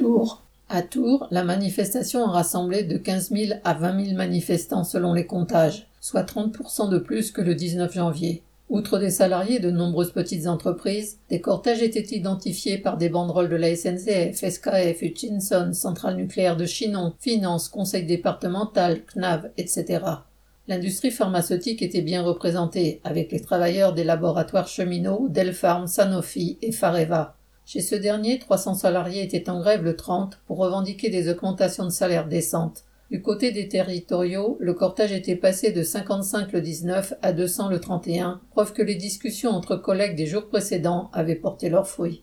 Tours. À Tours, la manifestation a rassemblé de 15 000 à 20 000 manifestants selon les comptages, soit 30% de plus que le 19 janvier. Outre des salariés de nombreuses petites entreprises, des cortèges étaient identifiés par des banderoles de la SNCF, SKF, Hutchinson, Centrale nucléaire de Chinon, Finance, Conseil départemental, CNAV, etc. L'industrie pharmaceutique était bien représentée, avec les travailleurs des laboratoires cheminots, Delpharm, Sanofi et Fareva. Chez ce dernier, 300 salariés étaient en grève le 30 pour revendiquer des augmentations de salaire décentes. Du côté des territoriaux, le cortège était passé de 55 le 19 à 200 le 31, preuve que les discussions entre collègues des jours précédents avaient porté leurs fruits.